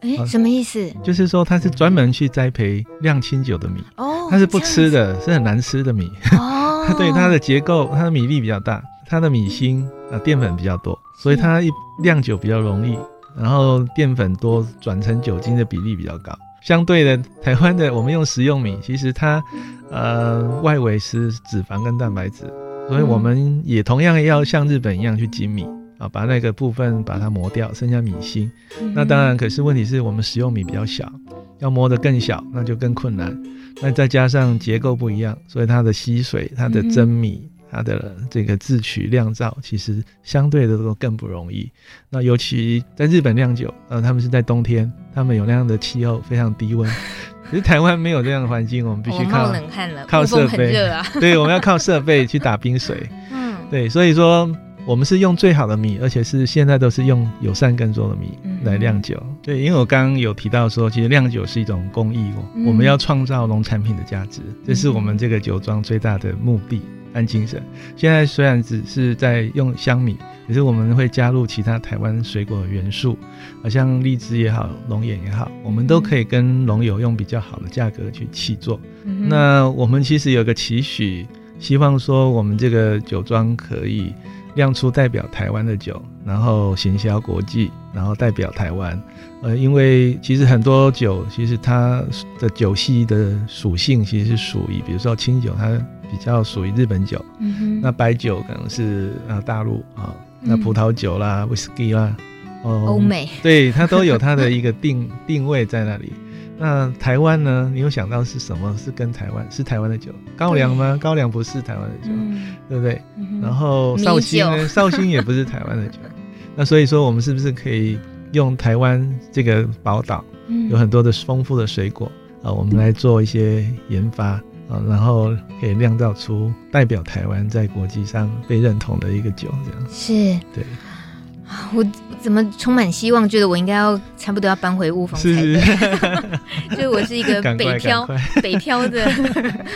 哎，什么意思？就是说，它是专门去栽培酿清酒的米，哦，它是不吃的，是很难吃的米。哦，对，它的结构，它的米粒比较大，它的米芯啊淀粉比较多，所以它一酿酒比较容易，然后淀粉多转成酒精的比例比较高。相对的，台湾的我们用食用米，其实它呃外围是脂肪跟蛋白质，所以我们也同样要像日本一样去精米。啊，把那个部分把它磨掉，剩下米芯。嗯、那当然，可是问题是我们食用米比较小，要磨得更小，那就更困难。那再加上结构不一样，所以它的吸水、它的蒸米、嗯、它的这个制取酿造，其实相对的都更不容易。那尤其在日本酿酒，呃，他们是在冬天，他们有那样的气候，非常低温。可是台湾没有这样的环境，我们必须靠冷汗了，靠设备。啊、对，我们要靠设备去打冰水。嗯，对，所以说。我们是用最好的米，而且是现在都是用友善耕作的米来酿酒。嗯、对，因为我刚刚有提到说，其实酿酒是一种工艺，嗯、我们要创造农产品的价值，这是我们这个酒庄最大的目的和精神。现在虽然只是在用香米，可是我们会加入其他台湾水果的元素，好像荔枝也好，龙眼也好，我们都可以跟龙友用比较好的价格去契作。嗯、那我们其实有个期许，希望说我们这个酒庄可以。酿出代表台湾的酒，然后行销国际，然后代表台湾。呃，因为其实很多酒，其实它的酒系的属性其实是属于，比如说清酒，它比较属于日本酒。嗯哼。那白酒可能是啊大陆啊，那葡萄酒啦、威士忌啦，哦，欧美。对，它都有它的一个定定位在那里。那台湾呢？你有想到是什么？是跟台湾是台湾的酒？高粱吗？高粱不是台湾的酒，嗯、对不对？嗯、然后绍兴呢？绍兴也不是台湾的酒。那所以说，我们是不是可以用台湾这个宝岛，有很多的丰富的水果啊，我们来做一些研发啊，然后可以酿造出代表台湾在国际上被认同的一个酒，这样是，对。我怎么充满希望？觉得我应该要差不多要搬回雾峰才对。是 就是我是一个 北漂，北漂的。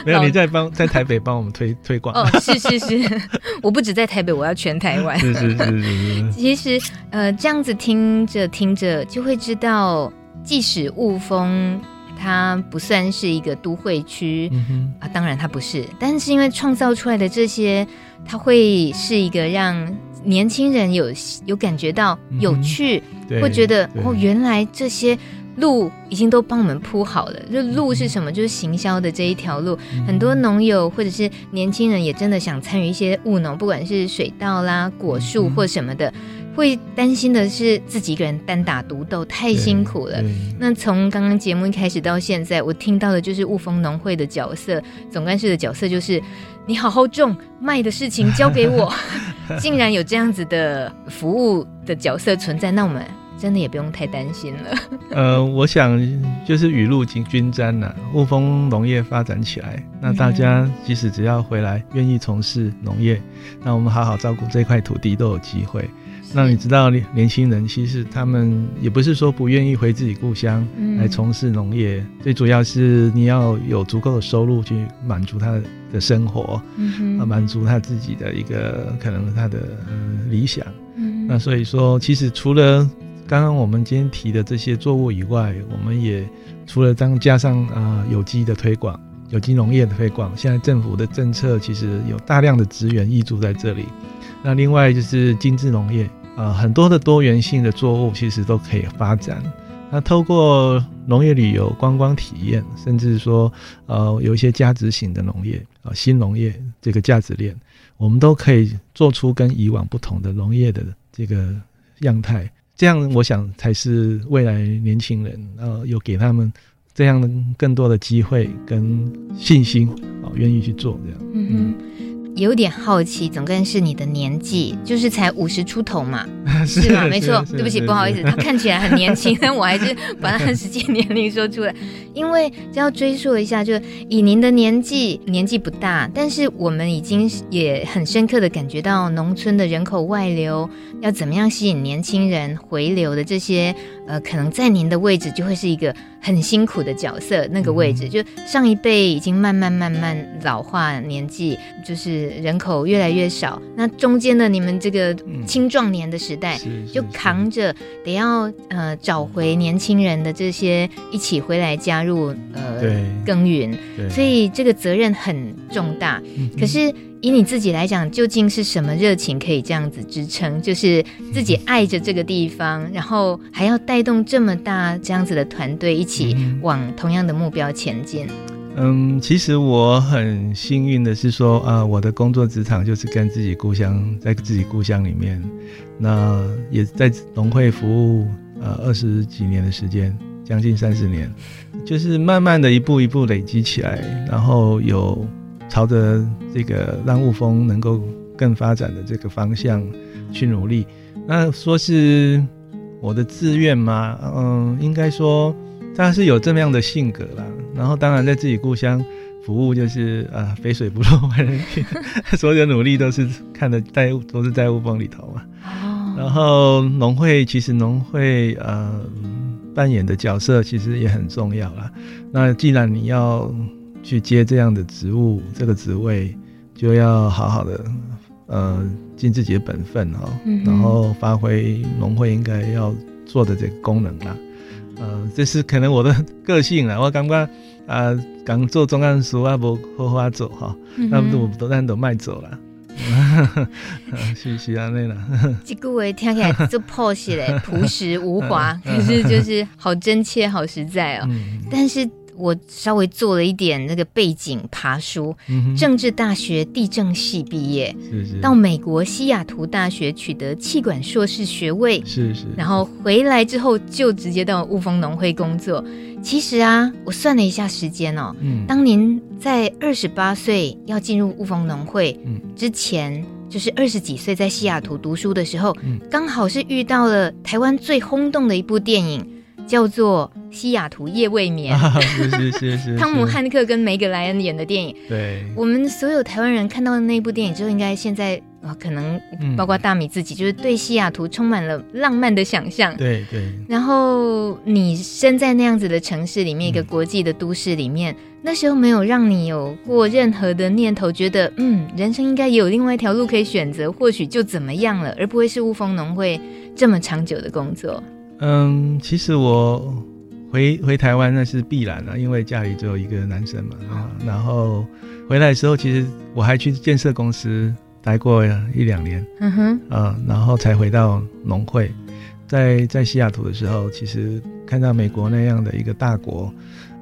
没有你在帮在台北帮我们推推广。哦，是是是，我不止在台北，我要全台湾。是是是是是。其实呃，这样子听着听着就会知道，即使雾峰它不算是一个都会区、嗯、啊，当然它不是，但是因为创造出来的这些，它会是一个让。年轻人有有感觉到有趣，嗯、会觉得哦，原来这些路已经都帮我们铺好了。这路是什么？就是行销的这一条路。嗯、很多农友或者是年轻人也真的想参与一些务农，不管是水稻啦、果树或什么的，嗯、会担心的是自己一个人单打独斗太辛苦了。那从刚刚节目一开始到现在，我听到的就是雾峰农会的角色，总干事的角色就是。你好好种，卖的事情交给我，竟然有这样子的服务的角色存在，那我们真的也不用太担心了。呃，我想就是雨露均均沾呐，雾峰农业发展起来，那大家即使只要回来愿意从事农业，那我们好好照顾这块土地都有机会。那你知道，年年轻人其实他们也不是说不愿意回自己故乡来从事农业，嗯，最主要是你要有足够的收入去满足他的生活，嗯，啊，满足他自己的一个可能他的理想。嗯，那所以说，其实除了刚刚我们今天提的这些作物以外，我们也除了当加上啊有机的推广、有机农业的推广，现在政府的政策其实有大量的资源挹注在这里。那另外就是精致农业。呃，很多的多元性的作物其实都可以发展。那透过农业旅游、观光体验，甚至说，呃，有一些价值型的农业啊、新农业这个价值链，我们都可以做出跟以往不同的农业的这个样态。这样，我想才是未来年轻人呃，有给他们这样更多的机会跟信心啊，愿、意去做这样。嗯有点好奇，总更是你的年纪，就是才五十出头嘛，是，是吗？没错，对不起，不好意思，他看起来很年轻，但我还是把他的 实际年龄说出来，因为就要追溯一下，就以您的年纪，年纪不大，但是我们已经也很深刻的感觉到农村的人口外流，要怎么样吸引年轻人回流的这些。呃，可能在您的位置就会是一个很辛苦的角色，那个位置就上一辈已经慢慢慢慢老化，年纪就是人口越来越少，那中间的你们这个青壮年的时代，就扛着得要呃找回年轻人的这些一起回来加入呃耕耘，所以这个责任很重大，可是。以你自己来讲，究竟是什么热情可以这样子支撑？就是自己爱着这个地方，然后还要带动这么大这样子的团队一起往同样的目标前进。嗯，其实我很幸运的是说，啊，我的工作职场就是跟自己故乡，在自己故乡里面，那也在农会服务呃二十几年的时间，将近三十年，就是慢慢的一步一步累积起来，然后有。朝着这个让雾峰能够更发展的这个方向去努力，那说是我的志愿吗？嗯，应该说他是有这么样的性格啦。然后当然在自己故乡服务，就是啊，肥水不落外人田，所有的努力都是看的在都是在雾峰里头嘛。然后农会其实农会呃扮演的角色其实也很重要啦。那既然你要。去接这样的职务，这个职位就要好好的，呃，尽自己的本分哈、哦嗯，然后发挥农会应该要做的这个功能啦，呃，这是可能我的个性啦，我感觉啊，刚做中干书啊，不好好做哈，那么多都咱都卖走了，谢谢啊，那啦。这句话听起来就朴实嘞，朴实无华，可是就是好真切，好实在哦，嗯、但是。我稍微做了一点那个背景爬书，嗯、政治大学地政系毕业，是是，到美国西雅图大学取得气管硕士学位，是是，然后回来之后就直接到雾峰农会工作。其实啊，我算了一下时间哦，嗯，当您在二十八岁要进入雾峰农会之前，就是二十几岁在西雅图读书的时候，嗯，刚好是遇到了台湾最轰动的一部电影。叫做《西雅图夜未眠》，是是是是，汤姆汉克跟梅格莱恩演的电影。对，我们所有台湾人看到的那部电影之后，应该现在啊，可能包括大米自己，就是对西雅图充满了浪漫的想象。对对。然后你身在那样子的城市里面，一个国际的都市里面，那时候没有让你有过任何的念头，觉得嗯，人生应该也有另外一条路可以选择，或许就怎么样了，而不会是雾峰农会这么长久的工作。嗯，其实我回回台湾那是必然的，因为家里只有一个男生嘛。啊，然后回来的时候，其实我还去建设公司待过一两年。嗯哼。啊，然后才回到农会。在在西雅图的时候，其实看到美国那样的一个大国，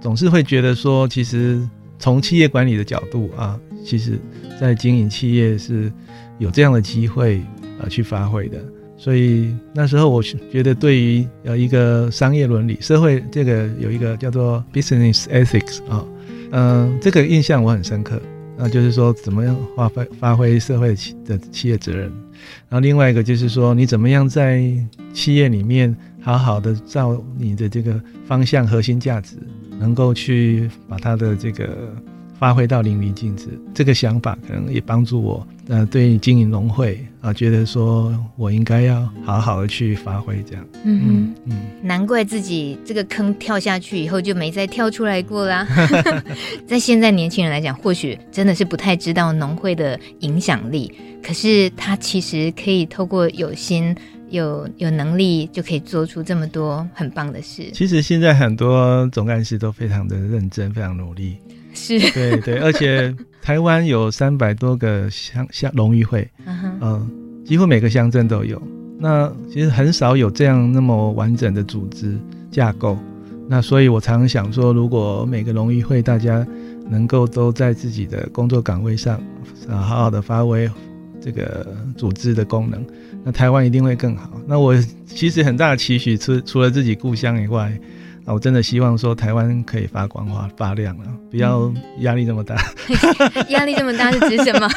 总是会觉得说，其实从企业管理的角度啊，其实在经营企业是有这样的机会啊去发挥的。所以那时候我觉得，对于呃一个商业伦理、社会这个有一个叫做 business ethics 啊，嗯，这个印象我很深刻。那就是说怎么样发挥发挥社会的企业责任。然后另外一个就是说，你怎么样在企业里面好好的照你的这个方向核心价值，能够去把它的这个。发挥到淋漓尽致，这个想法可能也帮助我，呃，对经营农会啊、呃，觉得说我应该要好好的去发挥这样。嗯嗯嗯，难怪自己这个坑跳下去以后就没再跳出来过啦。在现在年轻人来讲，或许真的是不太知道农会的影响力，可是他其实可以透过有心、有有能力，就可以做出这么多很棒的事。其实现在很多总干事都非常的认真，非常努力。是 对对，而且台湾有三百多个乡乡农渔会，嗯、uh 几乎每个乡镇都有。那其实很少有这样那么完整的组织架构。那所以我常常想说，如果每个农渔会大家能够都在自己的工作岗位上，啊，好好的发挥这个组织的功能，那台湾一定会更好。那我其实很大的期许，除除了自己故乡以外。啊，我真的希望说台湾可以发光发发亮了，不要压力这么大。压力这么大是指什么？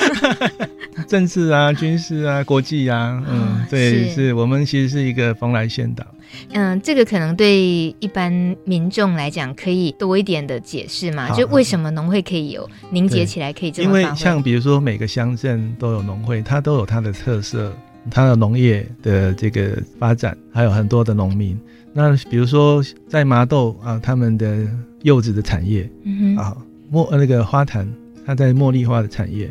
政治啊，军事啊，国际啊，嗯，对，是，是我们其实是一个蓬莱仙岛。嗯，这个可能对一般民众来讲可以多一点的解释嘛，就为什么农会可以有凝结起来，可以这么？因为像比如说每个乡镇都有农会，它都有它的特色，它的农业的这个发展，还有很多的农民。那比如说在麻豆啊，他们的柚子的产业，嗯、啊，茉那个花坛，它在茉莉花的产业，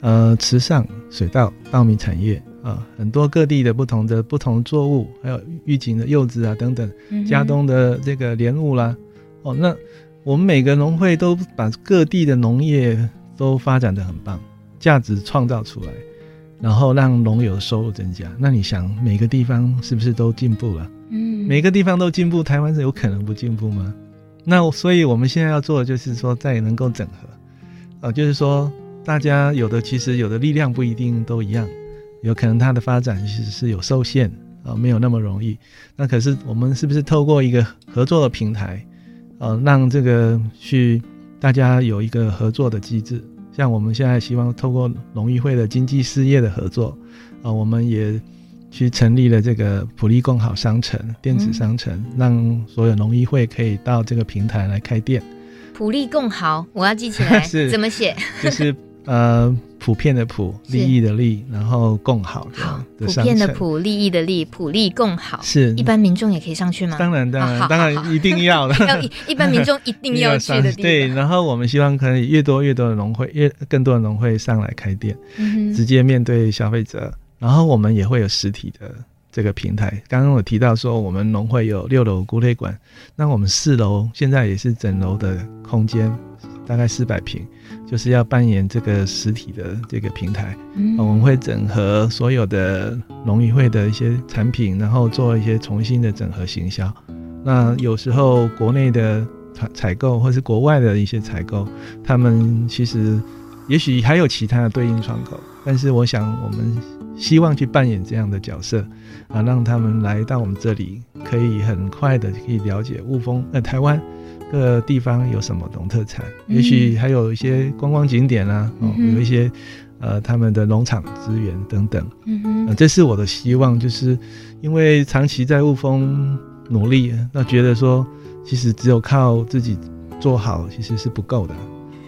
呃，池上水稻稻米产业啊，很多各地的不同的不同作物，还有玉井的柚子啊等等，佳、嗯、冬的这个莲雾啦，哦，那我们每个农会都把各地的农业都发展得很棒，价值创造出来，然后让农友的收入增加。那你想每个地方是不是都进步了？每个地方都进步，台湾是有可能不进步吗？那所以我们现在要做的就是说，再能够整合，呃，就是说大家有的其实有的力量不一定都一样，有可能它的发展其实是有受限啊、呃，没有那么容易。那可是我们是不是透过一个合作的平台，呃，让这个去大家有一个合作的机制？像我们现在希望透过农渔会的经济事业的合作，啊、呃，我们也。去成立了这个普利共好商城电子商城，嗯，让所有农医会可以到这个平台来开店。普利共好，我要记起来，是怎么写？就是呃，普遍的普，利益的利，然后共好的。好，普遍的普，利益的利，普利共好。是，一般民众也可以上去吗？当然，当然，当然一定要的。要一般民众一定要去的地方。对，然后我们希望可以越多越多的农会，越更多的农会上来开店，嗯，直接面对消费者。然后我们也会有实体的这个平台。刚刚我提到说，我们农会有六楼谷类馆，那我们四楼现在也是整楼的空间，大概四百平，就是要扮演这个实体的这个平台。嗯，我们会整合所有的农渔会的一些产品，然后做一些重新的整合行销。那有时候国内的采采购，或是国外的一些采购，他们其实也许还有其他的对应窗口，但是我想我们。希望去扮演这样的角色啊，让他们来到我们这里，可以很快的可以了解雾峰呃台湾各地方有什么农特产，嗯，也许还有一些观光景点啊，哦，嗯，有一些呃他们的农场资源等等，嗯哼，呃，这是我的希望，就是因为长期在雾峰努力，那觉得说其实只有靠自己做好其实是不够的。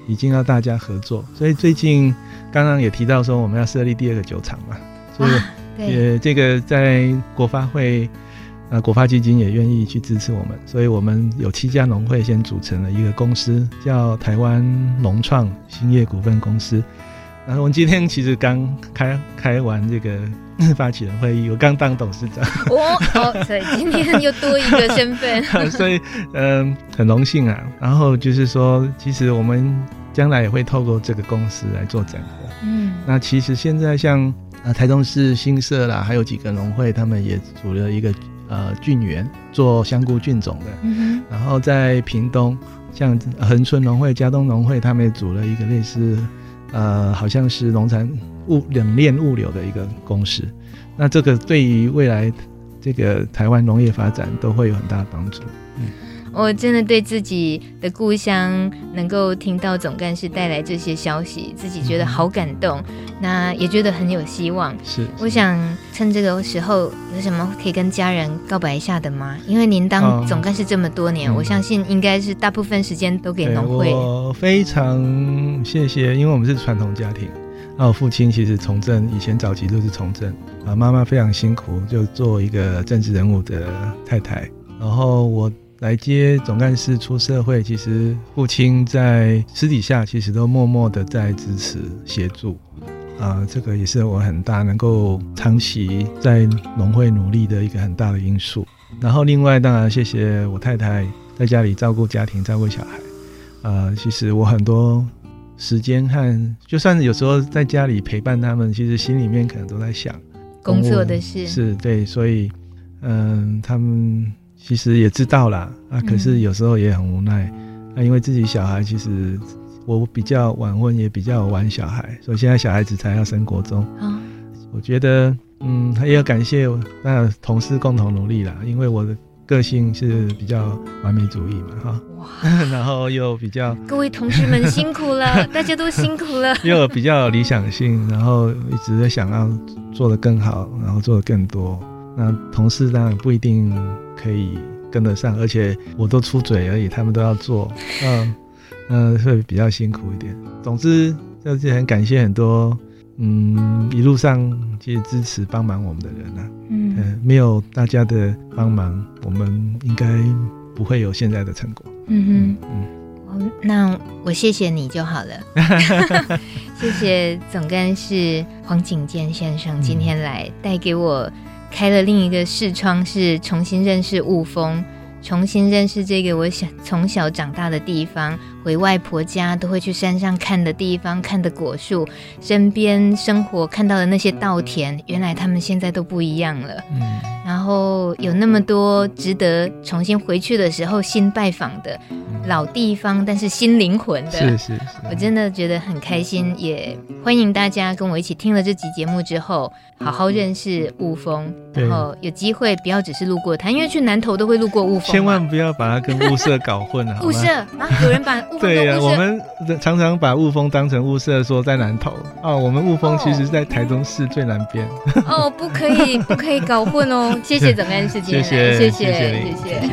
已经要大家合作，所以最近刚刚也提到说我们要设立第二个酒厂嘛，所以也这个在国发会，呃，国发基金也愿意去支持我们，所以我们有七家农会先组成了一个公司，叫台湾农创兴业股份公司。然后我们今天其实刚开开完这个发起人会议，我刚当董事长。哦，哦，所以今天又多一个身份。所以，嗯，很荣幸啊。然后就是说，其实我们将来也会透过这个公司来做整合。嗯，那其实现在像呃台中市新社啦，还有几个农会，他们也组了一个呃菌园做香菇菌种的。嗯，然后在屏东，像恒春农会、嘉东农会，他们也组了一个类似。呃，好像是农产物冷链物流的一个公司，那这个对于未来这个台湾农业发展都会有很大的帮助。嗯，我真的对自己的故乡能够听到总干事带来这些消息，自己觉得好感动，那也觉得很有希望。是，我想趁这个时候有什么可以跟家人告白一下的吗？因为您当总干事这么多年，哦、我相信应该是大部分时间都给农会。我非常谢谢，因为我们是传统家庭。那我父亲其实从政，以前早期都是从政啊。妈妈非常辛苦，就做一个政治人物的太太。然后我来接总干事出社会，其实父亲在私底下其实都默默的在支持协助啊。这个也是我很大能够长期在农会努力的一个很大的因素。然后另外当然谢谢我太太在家里照顾家庭、照顾小孩啊。其实我很多。时间和就算有时候在家里陪伴他们，其实心里面可能都在想工作的事。是对，所以嗯，他们其实也知道啦啊，可是有时候也很无奈。啊、因为自己小孩，其实我比较晚婚，也比较晚小孩，所以现在小孩子才要升国中。啊、哦，我觉得嗯，也要感谢那同事共同努力啦，因为我的。个性是比较完美主义嘛，哈，哇，然后又比较，各位同事们辛苦了，大家都辛苦了，又比较理想性，然后一直在想要做得更好，然后做得更多。那同事当然不一定可以跟得上，而且我都出嘴而已，他们都要做，嗯 嗯，会比较辛苦一点。总之就是很感谢很多。嗯，一路上其实支持帮忙我们的人啊，嗯、呃，没有大家的帮忙，我们应该不会有现在的成果。嗯哼，嗯，那我谢谢你就好了。谢谢总干事黄景健先生今天来带给我开了另一个视窗，是重新认识雾峰，重新认识这个我小从小长大的地方。回外婆家都会去山上看的地方，看的果树，身边生活看到的那些稻田，原来他们现在都不一样了。嗯，然后有那么多值得重新回去的时候新拜访的老地方，但是新灵魂的，是是是，我真的觉得很开心，也欢迎大家跟我一起听了这集节目之后，好好认识雾峰，然后有机会不要只是路过它，因为去南投都会路过雾峰，千万不要把它跟雾社搞混 了。雾社啊，有人把。对呀、啊，我们常常把雾峰当成雾社，说在南投哦。我们雾峰其实在台中市最南边。哦，不可以，不可以搞混哦。谢谢总干事今天，谢谢，谢谢，谢谢，谢谢。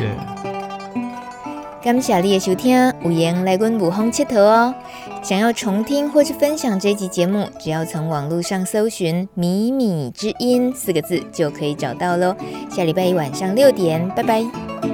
感谢你的收听，有缘来阮雾峰铁佗哦。想要重听或是分享这集节目，只要从网络上搜寻“米米之音”四个字就可以找到喽。下礼拜一晚上六点，拜拜。